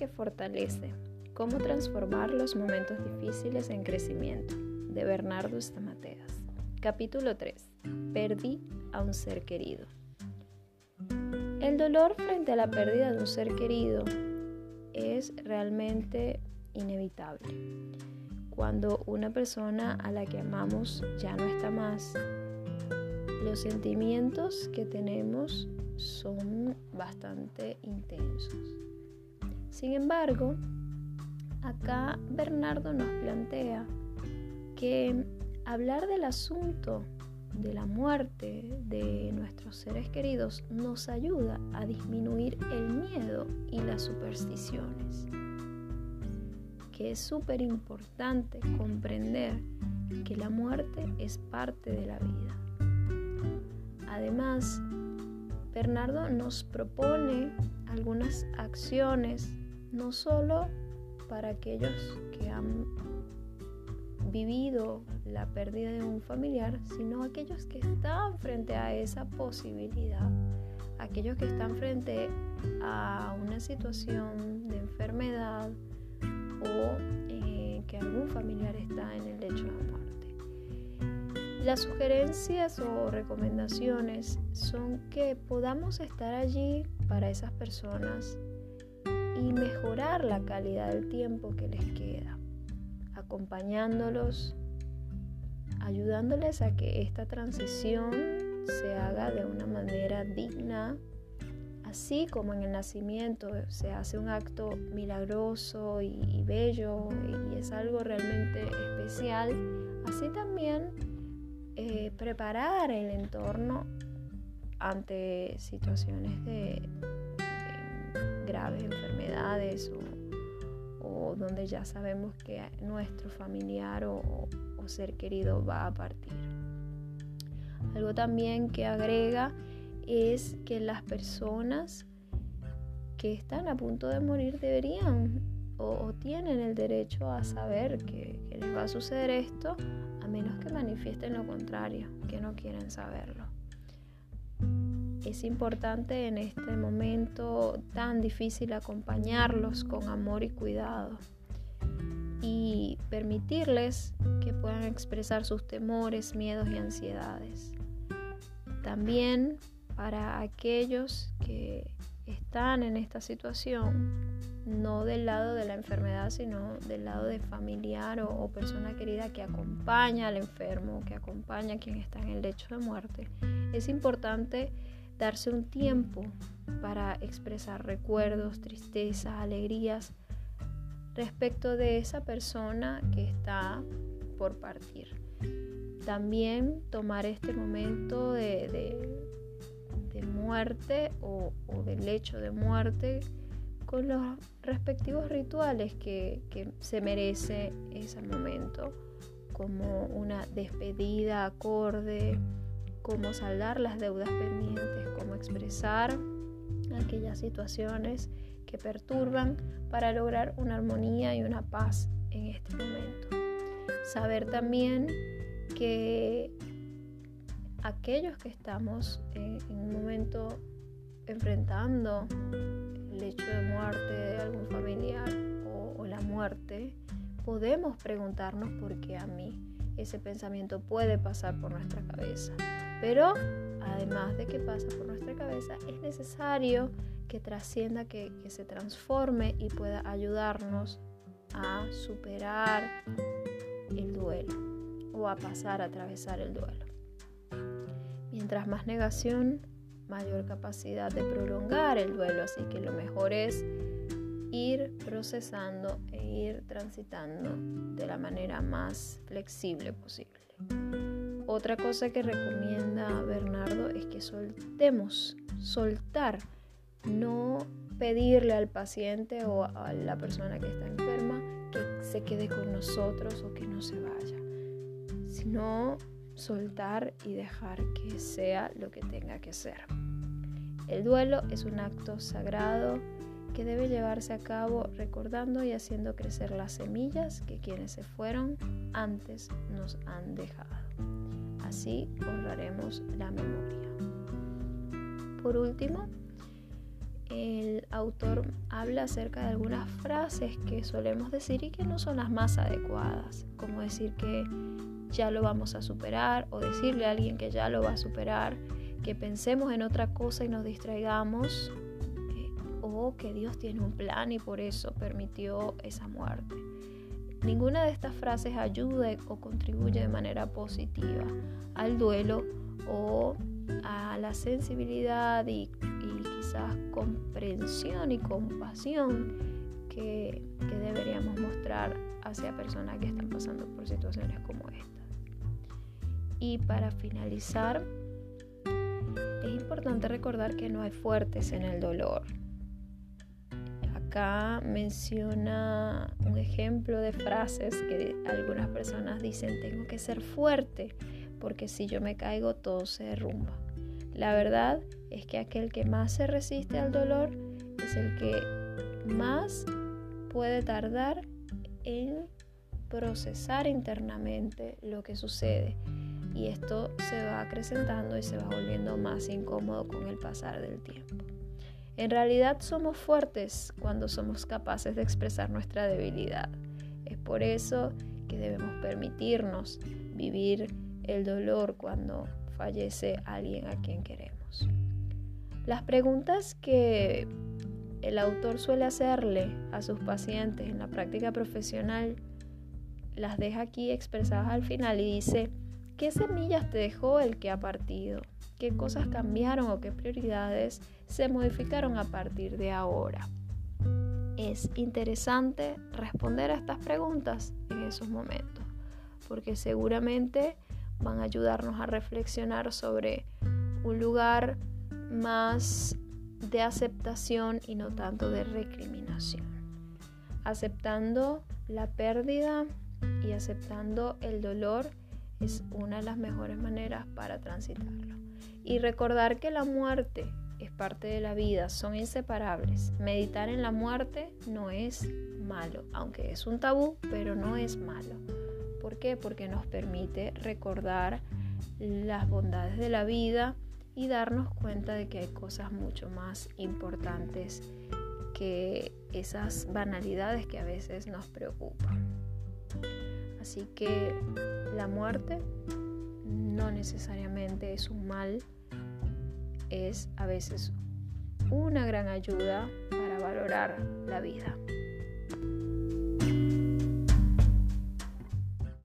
que fortalece. Cómo transformar los momentos difíciles en crecimiento. De Bernardo Stamateas. Capítulo 3. Perdí a un ser querido. El dolor frente a la pérdida de un ser querido es realmente inevitable. Cuando una persona a la que amamos ya no está más, los sentimientos que tenemos son bastante intensos. Sin embargo, acá Bernardo nos plantea que hablar del asunto de la muerte de nuestros seres queridos nos ayuda a disminuir el miedo y las supersticiones. Que es súper importante comprender que la muerte es parte de la vida. Además, Bernardo nos propone algunas acciones no solo para aquellos que han vivido la pérdida de un familiar, sino aquellos que están frente a esa posibilidad, aquellos que están frente a una situación de enfermedad o eh, que algún familiar está en el lecho de muerte. Las sugerencias o recomendaciones son que podamos estar allí para esas personas y mejorar la calidad del tiempo que les queda, acompañándolos, ayudándoles a que esta transición se haga de una manera digna, así como en el nacimiento se hace un acto milagroso y, bello y, es algo realmente especial, así también eh, preparar el entorno ante situaciones de, graves enfermedades o, donde ya sabemos que nuestro familiar o, ser querido va a partir. Algo también que agrega es que las personas que están a punto de morir deberían o, tienen el derecho a saber que, que, les va a suceder esto, a menos que manifiesten lo contrario, que no quieren saberlo es importante en este momento tan difícil acompañarlos con amor y cuidado y permitirles que puedan expresar sus temores, miedos y ansiedades. También para aquellos que están en esta situación, no del lado de la enfermedad, sino del lado de familiar o, persona querida que acompaña al enfermo, que acompaña a quien está en el lecho de muerte, es importante darse un tiempo para expresar recuerdos, tristezas, alegrías respecto de esa persona que está por partir. También tomar este momento de, muerte o, del hecho de muerte con los respectivos rituales que se merece ese momento, como una despedida acorde, cómo saldar las deudas pendientes, cómo expresar aquellas situaciones que perturban para lograr una armonía y una paz en este momento. Saber también que aquellos que estamos en, un momento enfrentando el hecho de muerte de algún familiar o la muerte, podemos preguntarnos por qué a mí ese pensamiento puede pasar por nuestra cabeza. Pero además de que pasa por nuestra cabeza, es necesario que trascienda, que, se transforme y pueda ayudarnos a superar el duelo o a pasar a atravesar el duelo. Mientras más negación, mayor capacidad de prolongar el duelo, así que lo mejor es ir procesando e ir transitando de la manera más flexible posible. Otra cosa que recomienda Bernardo es que soltemos, soltar, no pedirle al paciente o a la persona que está enferma que se quede con nosotros o que no se vaya, sino soltar y dejar que sea lo que tenga que ser. El duelo es un acto sagrado que debe llevarse a cabo recordando y haciendo crecer las semillas que quienes se fueron antes nos han dejado. Así honraremos la memoria. Por último, el autor habla acerca de algunas frases que solemos decir y que no son las más adecuadas, como decir que ya lo vamos a superar o decirle a alguien que ya lo va a superar, que pensemos en otra cosa y nos distraigamos eh, o que Dios tiene un plan y por eso permitió esa muerte. Ninguna de estas frases ayuda o contribuye de manera positiva al duelo o a la sensibilidad y, quizás comprensión y compasión que, que deberíamos mostrar hacia personas que están pasando por situaciones como esta. Y para finalizar, es importante recordar que no hay fuertes en el dolor. Acá menciona un ejemplo de frases que algunas personas dicen, tengo que ser fuerte porque si yo me caigo todo se derrumba. La verdad es que aquel que más se resiste al dolor es el que más puede tardar en procesar internamente lo que sucede y esto se va acrecentando y se va volviendo más incómodo con el pasar del tiempo. En realidad somos fuertes cuando somos capaces de expresar nuestra debilidad. Es por eso que debemos permitirnos vivir el dolor cuando fallece alguien a quien queremos. Las preguntas que el autor suele hacerle a sus pacientes en la práctica profesional las deja aquí expresadas al final y dice, ¿Qué semillas te dejó el que ha partido? ¿Qué cosas cambiaron o qué prioridades se modificaron a partir de ahora? Es interesante responder a estas preguntas en esos momentos, porque seguramente van a ayudarnos a reflexionar sobre un lugar más de aceptación y no tanto de recriminación. Aceptando la pérdida y aceptando el dolor es una de las mejores maneras para transitarlo. Y recordar que la muerte es parte de la vida, son inseparables. Meditar en la muerte no es malo, aunque es un tabú, pero no es malo. ¿Por qué? Porque nos permite recordar las bondades de la vida y darnos cuenta de que hay cosas mucho más importantes que esas banalidades que a veces nos preocupan. Así que la muerte no necesariamente es un mal, es a veces una gran ayuda para valorar la vida.